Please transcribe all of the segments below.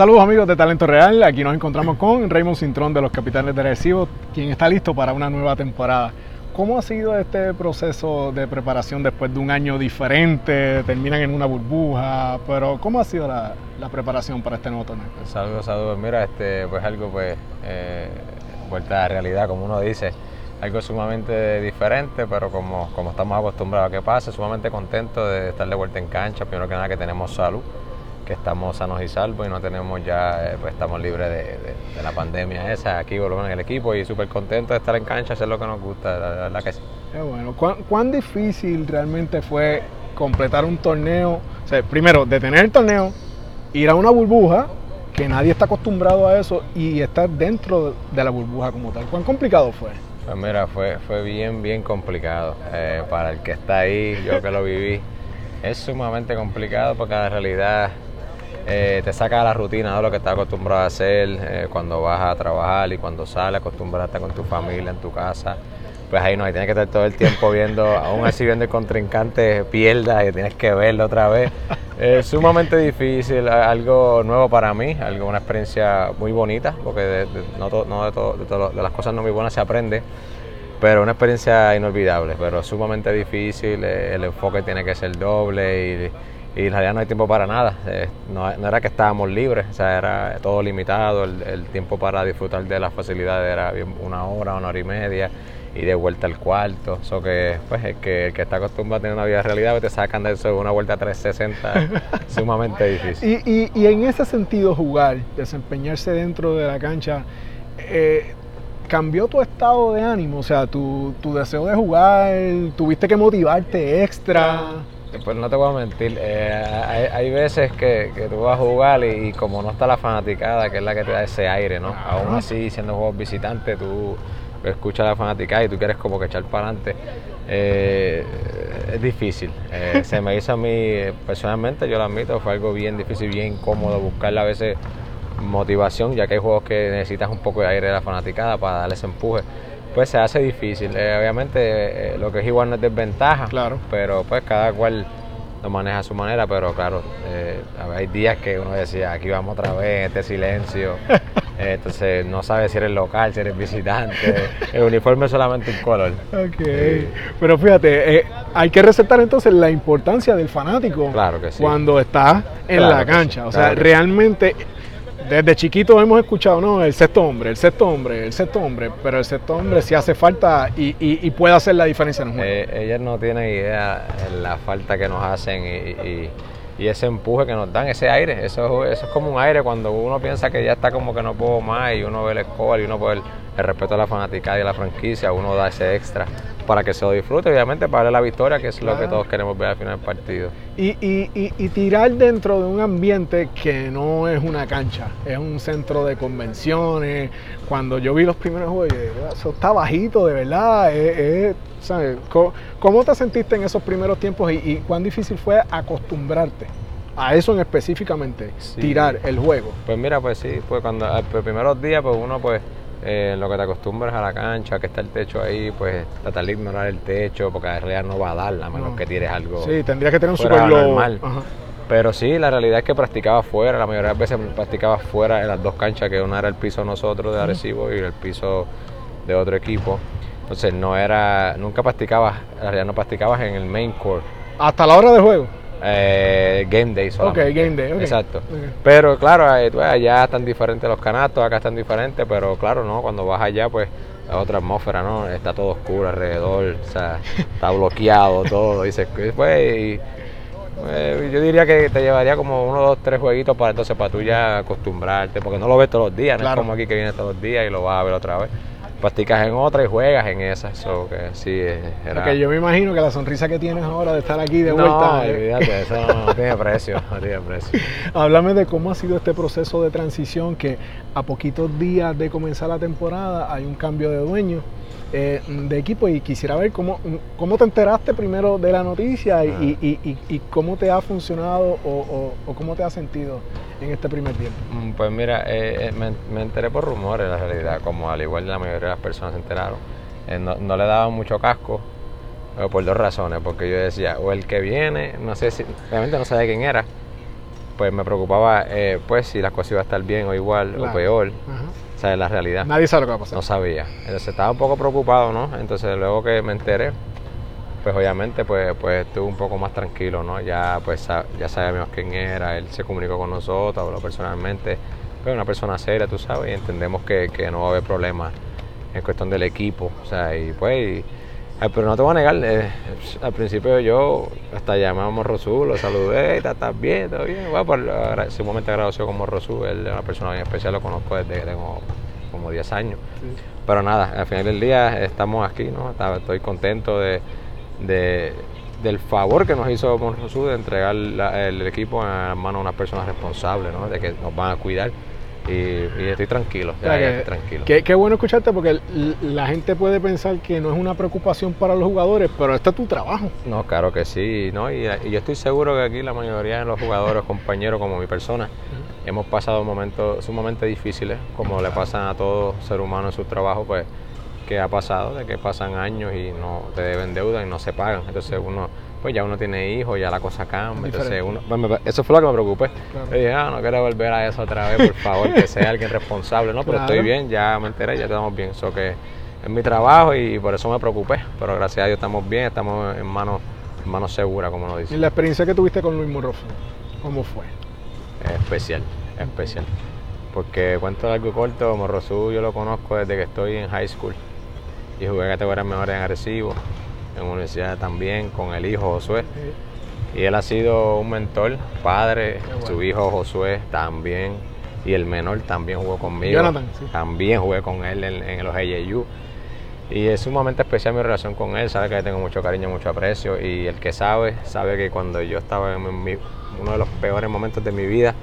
Saludos amigos de Talento Real, aquí nos encontramos con Raymond Cintrón de los Capitanes de Recibo, quien está listo para una nueva temporada. ¿Cómo ha sido este proceso de preparación después de un año diferente? Terminan en una burbuja, pero ¿cómo ha sido la, preparación para este nuevo torneo? Saludos, saludos. Mira, este, pues algo pues eh, vuelta a la realidad, como uno dice, algo sumamente diferente, pero como, como estamos acostumbrados a que pase, sumamente contento de estar de vuelta en cancha, primero que nada que tenemos salud que estamos sanos y salvos y no tenemos ya, eh, pues estamos libres de, la pandemia esa, aquí volvemos en el equipo y súper contento de estar en cancha, hacer lo que nos gusta, la verdad que sí. bueno, ¿Cuán, difícil realmente fue completar un torneo? O sea, primero, detener el torneo, ir a una burbuja, que nadie está acostumbrado a eso, y estar dentro de la burbuja como tal. ¿Cuán complicado fue? Pues mira, fue, fue bien, bien complicado. Eh, para el que está ahí, yo que lo viví, es sumamente complicado porque la realidad eh, te saca de la rutina de lo que estás acostumbrado a hacer eh, cuando vas a trabajar y cuando sales, acostumbrado a estar con tu familia en tu casa. Pues ahí no, hay tienes que estar todo el tiempo viendo, aún así viendo el contrincante pierda y tienes que verlo otra vez. Es sumamente difícil, algo nuevo para mí, algo, una experiencia muy bonita, porque de, no, no de, de, las cosas no muy buenas se aprende, pero una experiencia inolvidable, pero sumamente difícil, eh, el enfoque tiene que ser doble y y en realidad no hay tiempo para nada. Eh, no, era que estábamos libres, o sea, era todo limitado, el, tiempo para disfrutar de las facilidades era una hora, una hora y media y de vuelta al cuarto. Eso que, pues, el que, el que está acostumbrado a tener una vida realidad, pues, te sacan de eso una vuelta a 360, sumamente difícil. Y, y, en ese sentido, jugar, desempeñarse dentro de la cancha, eh, ¿cambió tu estado de ánimo? O sea, tu, tu deseo de jugar, tuviste que motivarte extra. Pues no te voy a mentir, eh, hay, veces que, tú vas a jugar y, como no está la fanaticada, que es la que te da ese aire, ¿no? Aún así, siendo juegos visitantes, tú escuchas la fanaticada y tú quieres como que echar para adelante. Eh, es difícil. Eh, se me hizo a mí, personalmente, yo lo admito, fue algo bien difícil, bien incómodo buscarle a veces motivación, ya que hay juegos que necesitas un poco de aire de la fanaticada para darle ese empuje pues se hace difícil. Eh, obviamente eh, lo que es igual no es desventaja, claro. pero pues cada cual lo maneja a su manera, pero claro, eh, hay días que uno decía, aquí vamos otra vez, este silencio, entonces no sabes si eres local, si eres visitante, el uniforme es solamente un color. Ok, pero fíjate, hay que resaltar entonces la importancia del fanático claro que sí. cuando está en la cancha, o sea, realmente desde chiquito hemos escuchado, ¿no? El sexto hombre, el sexto hombre, el sexto hombre, pero el sexto hombre sí hace falta y, puede hacer la diferencia en un juego. Eh, ellas no tienen idea de la falta que nos hacen y, ese empuje que nos dan, ese aire, eso, eso es como un aire cuando uno piensa que ya está como que no puedo más y uno ve el score y uno ve el, respeto a la fanática y a la franquicia, uno da ese extra para que se lo disfrute, obviamente para darle la victoria, que es lo que todos queremos ver al final del partido. Y, y, y, tirar dentro de un ambiente que no es una cancha, es un centro de convenciones. Cuando yo vi los primeros juegos, eso está bajito, de verdad. ¿Sabes? ¿Cómo, te sentiste en esos primeros tiempos y, cuán difícil fue acostumbrarte? a eso en específicamente, tirar el juego. Pues mira, pues sí, pues cuando los primeros días, pues uno pues eh, lo que te acostumbras a la cancha, que está el techo ahí, pues tratar de ignorar el techo, porque en realidad no va a dar, a menos que tires algo. Sí, tendría que tener un super normal. Pero sí, la realidad es que practicaba fuera, la mayoría de las veces practicaba fuera en las dos canchas, que una era el piso nosotros de Arecibo y el piso de otro equipo. Entonces no era, nunca practicabas, en realidad no practicabas en el main court. ¿Hasta la hora de juego? Eh, game day Ok, game day. Exacto. Pero claro, pues, allá están diferentes los canastos, acá están diferentes, pero claro, ¿no? Cuando vas allá, pues es otra atmósfera, ¿no? Está todo oscuro alrededor, o sea, está bloqueado todo. Y pues, pues, yo diría que te llevaría como uno, dos, tres jueguitos para entonces para tú ya acostumbrarte, porque no lo ves todos los días, no es como aquí que viene todos los días y lo vas a ver otra vez practicas en otra y juegas en esa. So que sí, era... yo me imagino que la sonrisa que tienes ahora de estar aquí de vuelta. No, eh. eso no, tiene precio, no tiene precio. Háblame de cómo ha sido este proceso de transición que a poquitos días de comenzar la temporada hay un cambio de dueño. Eh, de equipo y quisiera ver cómo, cómo te enteraste primero de la noticia y, cómo te ha funcionado o, cómo te ha sentido en este primer tiempo. Mm, pues mira, eh, eh, me, enteré por rumores, la realidad, como al igual de la mayoría las personas se enteraron. no, le daba mucho casco por dos razones, porque yo decía, o el que viene, no sé si, realmente no sabía quién era, pues me preocupaba eh, pues si las cosas iban a estar bien o igual Claro. o peor. Ajá. O sea, la realidad. Nadie sabe lo que va a pasar. No sabía. Entonces estaba un poco preocupado, ¿no? Entonces luego que me enteré, pues obviamente pues, pues estuve un poco más tranquilo, ¿no? Ya pues ya sabíamos quién era, él se comunicó con nosotros, habló personalmente, pero una persona seria, tú sabes, y entendemos que, que no va a haber problemas en cuestión del equipo, o sea, y pues, y- ay, pero no te voy a negar, eh, al principio yo hasta llamamos a Rosu, lo saludé, "¿Estás- ¿estás bien? ¿Todo bien? Bueno, pues sumamente agradecido como Rosu, él es una persona bien especial, lo conozco desde que tengo como 10 años. Sí. Pero nada, al final del día estamos aquí, ¿no? Estoy contento de, de- del favor que nos hizo Monrosu de entregar la- el equipo a las manos de unas personas responsables, ¿no? De que nos van a cuidar. Y, y estoy tranquilo, O ya, sea ya que- estoy tranquilo. Qué, qué bueno escucharte porque la gente puede pensar que no es una preocupación para los jugadores, pero este es tu trabajo. No, claro que sí, ¿no? Y, y yo estoy seguro que aquí la mayoría de los jugadores, compañeros como mi persona, hemos pasado momentos sumamente difíciles, como le pasan a todo ser humano en su trabajo, pues que ha pasado, de que pasan años y no te deben deuda y no se pagan. Entonces uno, pues ya uno tiene hijos, ya la cosa cambia. Entonces uno, eso fue lo que me preocupé. Claro. Yo dije, ah, no quiero volver a eso otra vez, por favor, que sea alguien responsable. No, pero Claro. estoy bien, ya me enteré, ya estamos bien. Eso que es mi trabajo y por eso me preocupé. Pero gracias a Dios estamos bien, estamos en manos, en manos seguras, como nos Y dicen. la experiencia que tuviste con Luis Morroso, ¿cómo fue? Es especial, es especial. Porque cuento algo corto, Morrosú yo lo conozco desde que estoy en high school. Y jugué categorías mejores en Arecibo, en universidad también, con el hijo Josué. Y él ha sido un mentor, padre, bueno. su hijo Josué también. Y el menor también jugó conmigo. Jonathan, sí. También jugué con él en, en los AJU. Y es sumamente especial mi relación con él, sabe que le tengo mucho cariño, mucho aprecio. Y el que sabe, sabe que cuando yo estaba en mi- uno de los peores momentos de mi vida,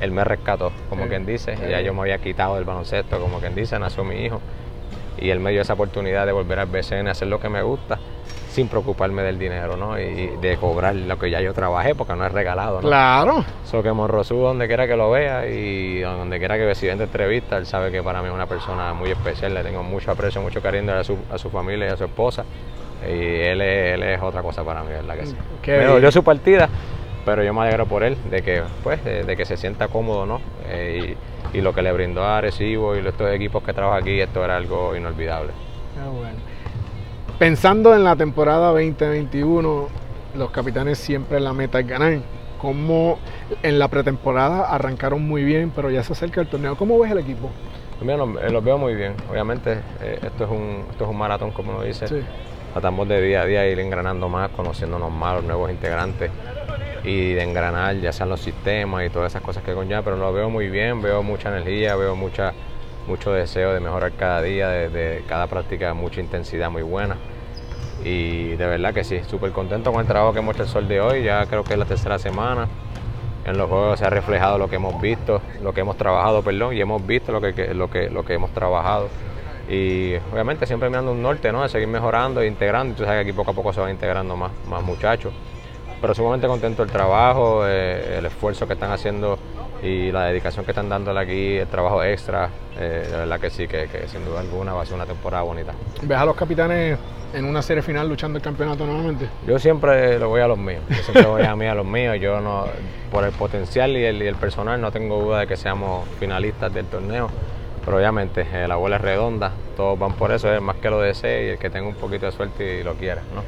él me rescató, como Sí. quien dice. Ya yo me había quitado del baloncesto, como quien dice, nació mi hijo. Y él me dio esa oportunidad de volver al BCN a hacer lo que me gusta, sin preocuparme del dinero, ¿no? Y de cobrar lo que ya yo trabajé, porque no es regalado, ¿no? Claro. So que Monrosú, donde quiera que lo vea y donde quiera que de entrevista, él sabe que para mí es una persona muy especial, le tengo mucho aprecio, mucho cariño a su, a su familia y a su esposa. Y él es, él es otra cosa para mí, ¿verdad que sí? Qué me dolió su partida, pero yo me alegro por él, de que, pues, de, de que se sienta cómodo, ¿no? Eh, y, y lo que le brindó a Arecibo y estos equipos que trabaja aquí, esto era algo inolvidable. Qué bueno. Pensando en la temporada 2021, los capitanes siempre la meta es ganar. Como en la pretemporada arrancaron muy bien, pero ya se acerca el torneo. ¿Cómo ves el equipo? Mira, los, los veo muy bien. Obviamente, eh, esto, es un, esto es un maratón, como lo dice. Sí. Tratamos de día a día ir engranando más, conociéndonos más, los nuevos integrantes y de engranar, ya sean los sistemas y todas esas cosas que conlleva. Pero lo veo muy bien, veo mucha energía, veo mucha, mucho deseo de mejorar cada día, de, de cada práctica, mucha intensidad muy buena. Y de verdad que sí, súper contento con el trabajo que hemos hecho el sol de hoy. Ya creo que es la tercera semana. En los juegos se ha reflejado lo que hemos visto, lo que hemos trabajado, perdón, y hemos visto lo que, lo que, hemos trabajado. Y obviamente siempre mirando un norte, ¿no? De seguir mejorando e integrando. Y tú sabes que aquí poco a poco se van integrando más, más muchachos. Pero sumamente contento del trabajo, eh, el esfuerzo que están haciendo y la dedicación que están dándole aquí, el trabajo extra. eh, de verdad que sí, que, que sin duda alguna va a ser una temporada bonita. ¿Ves a los capitanes en una serie final luchando el campeonato nuevamente? Yo siempre lo voy a los míos, yo siempre voy a mí a los míos. Yo no, por el potencial y el, y el personal, no tengo duda de que seamos finalistas del torneo. Pero obviamente eh, la bola es redonda, todos van por eso, es más que lo desee y el que tenga un poquito de suerte y lo quiera, ¿no?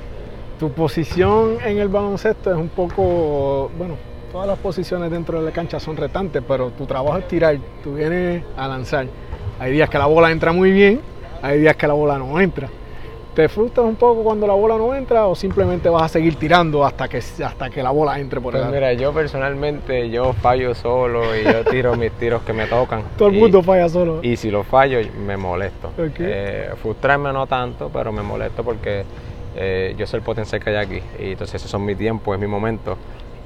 Tu posición en el baloncesto es un poco, bueno, todas las posiciones dentro de la cancha son retantes, pero tu trabajo es tirar, tú vienes a lanzar. Hay días que la bola entra muy bien, hay días que la bola no entra. ¿Te frustras un poco cuando la bola no entra o simplemente vas a seguir tirando hasta que, hasta que la bola entre por el Pues mira, yo personalmente yo fallo solo y yo tiro mis tiros que me tocan. Todo el Y- mundo falla solo. Y si lo fallo, me molesto. Ok. Eh, frustrarme no tanto, pero me molesto porque eh, yo soy el potencial que hay aquí. Y entonces esos son mi tiempo, es mi momento.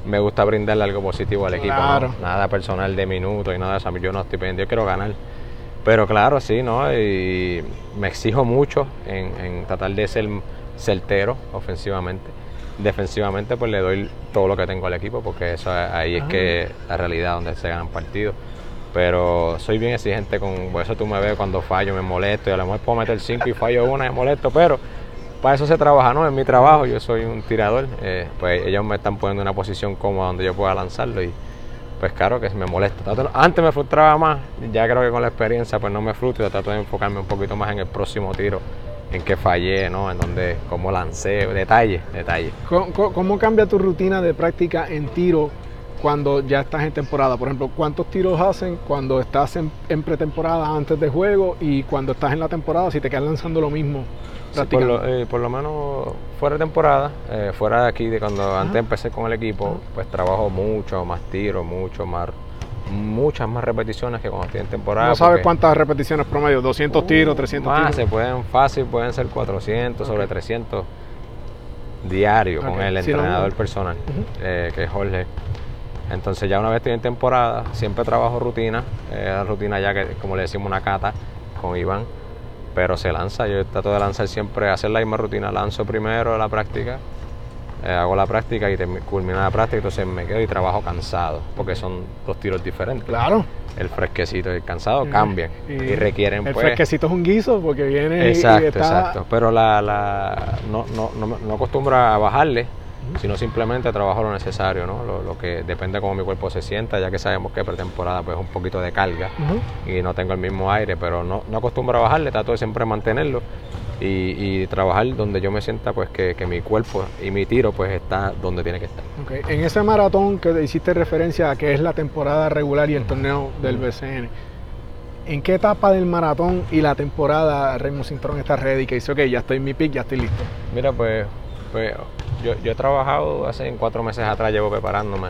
Me gusta brindarle algo positivo al equipo. Nada personal de minutos y nada de eso. Yo no estoy pendiente, yo quiero ganar. Pero claro, sí, ¿no? Y me exijo mucho en, en tratar de ser certero ofensivamente. Defensivamente, pues le doy todo lo que tengo al equipo, porque eso ahí es que la realidad donde se ganan partidos. Pero soy bien exigente con por eso tú me ves cuando fallo, me molesto y a lo mejor puedo meter cinco y fallo una y me molesto, pero para eso se trabaja, ¿no? En mi trabajo, yo soy un tirador, eh, pues ellos me están poniendo en una posición cómoda donde yo pueda lanzarlo y pues claro que me molesta. antes me frustraba más, ya creo que con la experiencia pues no me frustro, trato de enfocarme un poquito más en el próximo tiro, en qué fallé, ¿no? En dónde, cómo lancé, detalle, detalle. ¿Cómo, ¿Cómo, cambia tu rutina de práctica en tiro cuando ya estás en temporada? Por ejemplo, ¿cuántos tiros hacen cuando estás en, pretemporada antes de juego y cuando estás en la temporada si te quedas lanzando lo mismo? por, lo, eh, por, lo, menos fuera de temporada, eh, fuera de aquí, de cuando antes empecé con el equipo, pues trabajo mucho más tiros, mucho más muchas más repeticiones que cuando estoy en temporada. ¿No sabes cuántas repeticiones promedio? ¿200 tiros, 300 más, se pueden fácil, pueden ser 400 sobre 300 diario con el entrenador personal, eh, que es Jorge. Entonces ya una vez estoy en temporada, siempre trabajo rutina, eh, rutina ya que como le decimos una cata con Iván, pero se lanza, yo trato de lanzar siempre, hacer la misma rutina, lanzo primero la práctica, eh, hago la práctica y culmina la práctica, entonces me quedo y trabajo cansado, porque son dos tiros diferentes. Claro. El fresquecito y el cansado cambian y, requieren el pues... fresquecito es un guiso porque viene exacto, y está... Exacto, pero la, la, no, no, no, no acostumbro a bajarle, sino simplemente trabajo lo necesario, ¿no? Lo, que depende de cómo mi cuerpo se sienta, ya que sabemos que pretemporada pues un poquito de carga y no tengo el mismo aire, pero no, no acostumbro a bajarle, trato de siempre mantenerlo y, trabajar donde yo me sienta pues que, mi cuerpo y mi tiro pues está donde tiene que estar. En ese maratón que hiciste referencia a que es la temporada regular y el torneo del BCN, ¿en qué etapa del maratón y la temporada Raymond Cinturón está ready? Que dice, ok, ya estoy en mi pick, ya estoy listo. Mira, pues, pues yo, he trabajado hace cuatro meses atrás, llevo preparándome.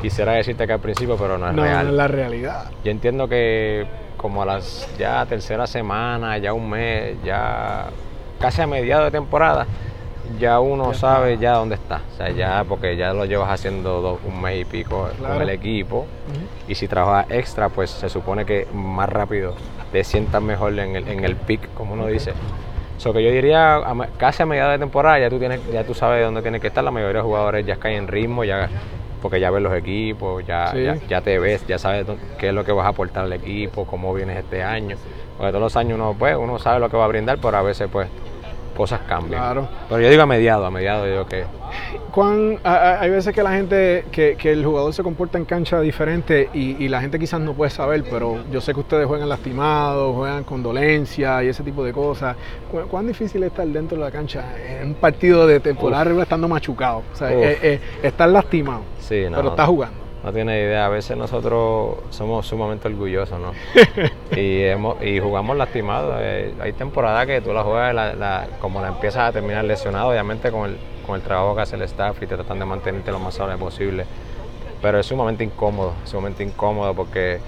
Quisiera decirte que al principio, pero no es real. No es la realidad. Yo entiendo que como a las ya tercera semana, ya un mes, ya casi a mediados de temporada, ya uno sabe ya dónde está. O sea, ya porque ya lo llevas haciendo un mes y pico con el equipo. Y si trabajas extra, pues se supone que más rápido te sientas mejor en el, en el pick, como uno dice. So que yo diría, casi a mediados de temporada ya tú tienes, ya tú sabes dónde tienes que estar. La mayoría de jugadores ya caen en ritmo, ya porque ya ves los equipos, ya, ya, te ves, ya sabes qué es lo que vas a aportar al equipo, cómo vienes este año. Porque todos los años uno, pues, uno sabe lo que va a brindar, pero a veces pues cosas cambian. Claro. Pero yo digo a mediados, a mediados digo que... Juan, hay veces que la gente, que, el jugador se comporta en cancha diferente y, la gente quizás no puede saber, pero yo sé que ustedes juegan lastimados, juegan con dolencia y ese tipo de cosas. ¿Cuán, difícil es estar dentro de la cancha en un partido de temporada estando machucado? O sea, eh, eh, estar lastimado, sí, pero está jugando. No tiene idea, a veces nosotros somos sumamente orgullosos, ¿no? y, hemos, y jugamos lastimados. Eh, hay temporadas que tú la juegas como la empiezas a terminar lesionado, obviamente con el, con el trabajo que hace el staff y te tratan de mantenerte lo más saludable posible. Pero es sumamente incómodo, sumamente incómodo porque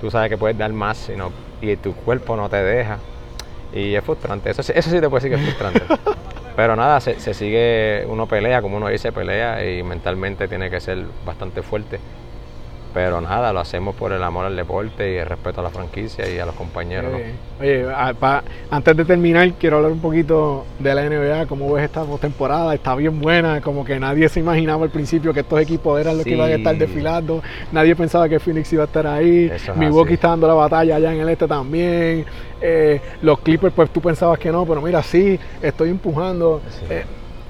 tú sabes que puedes dar más y, y tu cuerpo no te deja. Y es frustrante, eso, eso sí te puede decir que es frustrante. Pero nada, se, se, sigue, uno pelea, como uno dice, pelea y mentalmente tiene que ser bastante fuerte. Pero nada, lo hacemos por el amor al deporte y el respeto a la franquicia y a los compañeros. Oye, antes de terminar, quiero hablar un poquito de la NBA. ¿Cómo ves esta temporada? Está bien buena. Como que nadie se imaginaba al principio que estos equipos eran los que iban a estar desfilando. Nadie pensaba que Phoenix iba a estar ahí. Milwaukee está dando la batalla allá en el este también. Eh, los Clippers, pues tú pensabas que no, pero mira, sí, estoy empujando. Eh,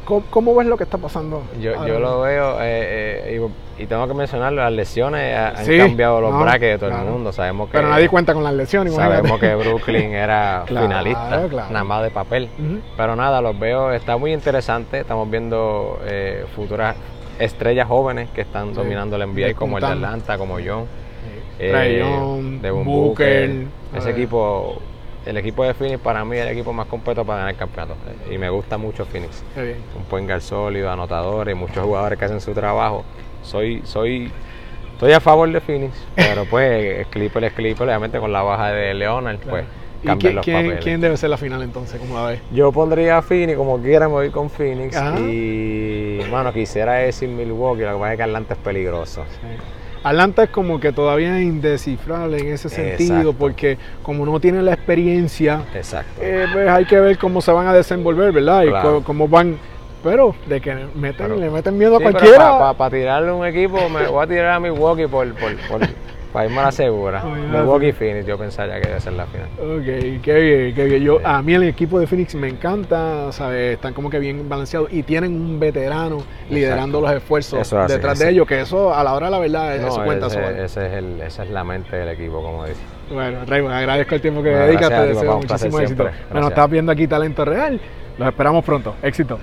¿Cómo, ves lo que está pasando? Yo, yo lo veo eh, eh, y, tengo que mencionar, las lesiones han cambiado los brackets de todo el mundo. Sabemos que, Pero nadie cuenta con las lesiones. Sabemos que Brooklyn era finalista, nada más de papel. Pero nada, los veo, está muy interesante. Estamos viendo eh, futuras estrellas jóvenes que están dominando el NBA, como el de Atlanta, como John. de Booker. Ese equipo el equipo de Phoenix para mí es el equipo más completo para ganar el campeonato. Y me gusta mucho Phoenix. Un point sólido, anotadores, muchos jugadores que hacen su trabajo. Soy, soy, estoy a favor de Phoenix, pero pues Clipper es Clipper, obviamente con la baja de Leonard, pues cambian los quién, ¿Quién debe ser la final entonces? ¿Cómo la ves? Yo pondría a Phoenix, como quiera me voy con Phoenix. Y, bueno, quisiera decir Milwaukee, lo que pasa es que Atlanta es peligroso. Atlanta es como que todavía es indescifrable en ese sentido, porque como no tiene la experiencia, eh, pues hay que ver cómo se van a desenvolver, ¿verdad? Y cómo van. Pero de que meten, le meten miedo a cualquiera. Para tirarle un equipo, me voy a tirar a Milwaukee por, por, Para irme a la segura. Milwaukee Phoenix, yo pensaría que debe ser la final. Ok, qué bien, qué bien. Yo, a mí el equipo de Phoenix me encanta, ¿sabes? Están como que bien balanceados y tienen un veterano liderando los esfuerzos Eso detrás ese- de ellos, que eso a la hora de la verdad, No, eso cuenta ese, es el, esa es la mente del equipo, como dice. Bueno, Raymond, agradezco el tiempo que me Bueno, dedicas, te deseo muchísimo éxito. Bueno, estás viendo aquí Talento Real, los esperamos pronto. Éxito.